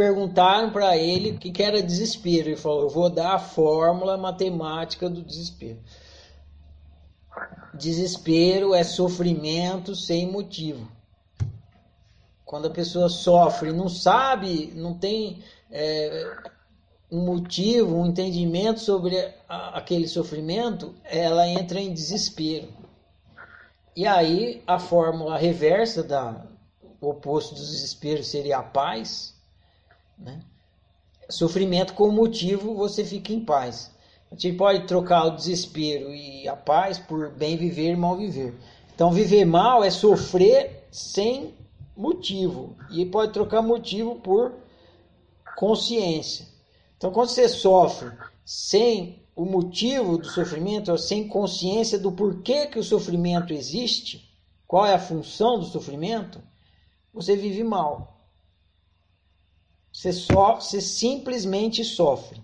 perguntaram para ele o que, que era desespero. Ele falou: Eu vou dar a fórmula matemática do desespero. Desespero é sofrimento sem motivo. Quando a pessoa sofre, não sabe, não tem é, um motivo, um entendimento sobre a, aquele sofrimento, ela entra em desespero. E aí a fórmula reversa da o oposto do desespero seria a paz, né? Sofrimento com motivo, você fica em paz. A gente pode trocar o desespero e a paz por bem viver e mal viver. Então, viver mal é sofrer sem motivo. E pode trocar motivo por consciência. Então, quando você sofre sem o motivo do sofrimento, sem consciência do porquê que o sofrimento existe, qual é a função do sofrimento, você vive mal. Você, só, você simplesmente sofre.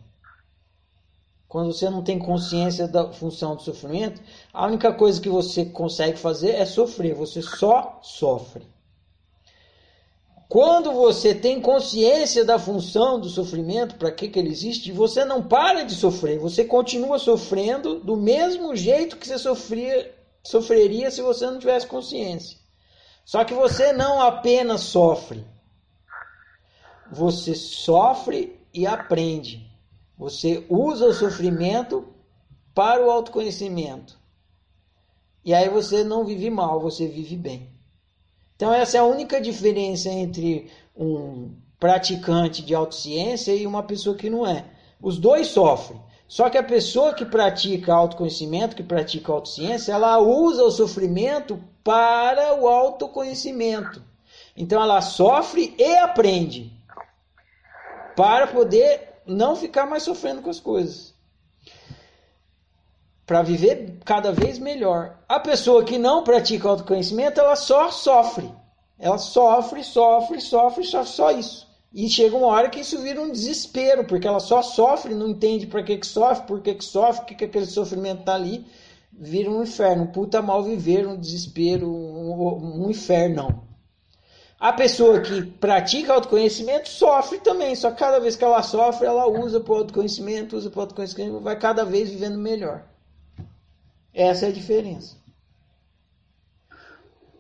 Quando você não tem consciência da função do sofrimento, a única coisa que você consegue fazer é sofrer. Você só sofre. Quando você tem consciência da função do sofrimento, para que, que ele existe, você não para de sofrer. Você continua sofrendo do mesmo jeito que você sofria, sofreria se você não tivesse consciência. Só que você não apenas sofre, você sofre e aprende. Você usa o sofrimento para o autoconhecimento. E aí você não vive mal, você vive bem. Então essa é a única diferença entre um praticante de autociência e uma pessoa que não é. Os dois sofrem. Só que a pessoa que pratica autoconhecimento, que pratica autociência, ela usa o sofrimento para o autoconhecimento. Então ela sofre e aprende para poder não ficar mais sofrendo com as coisas. Para viver cada vez melhor. A pessoa que não pratica autoconhecimento, ela só sofre. Ela sofre, sofre, sofre, sofre só isso. E chega uma hora que isso vira um desespero, porque ela só sofre, não entende para que, que sofre, por que, que sofre, por que, que aquele sofrimento está ali. Vira um inferno, um puta mal viver, um desespero, um, um inferno. A pessoa que pratica autoconhecimento sofre também, só que cada vez que ela sofre, ela usa para o autoconhecimento, usa para o autoconhecimento, vai cada vez vivendo melhor. Essa é a diferença.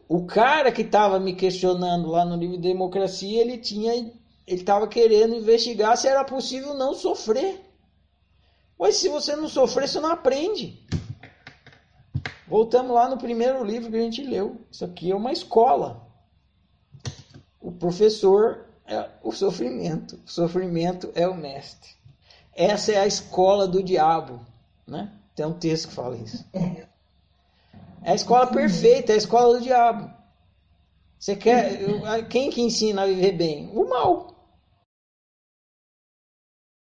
O cara que estava me questionando lá no livro de Democracia, ele tinha, ele estava querendo investigar se era possível não sofrer. Mas se você não sofrer, você não aprende. Voltamos lá no primeiro livro que a gente leu. Isso aqui é uma escola. O professor é o sofrimento, o sofrimento é o mestre. Essa é a escola do diabo, né? Tem um texto que fala isso. É a escola perfeita, é a escola do diabo. Você quer quem que ensina a viver bem? O mal.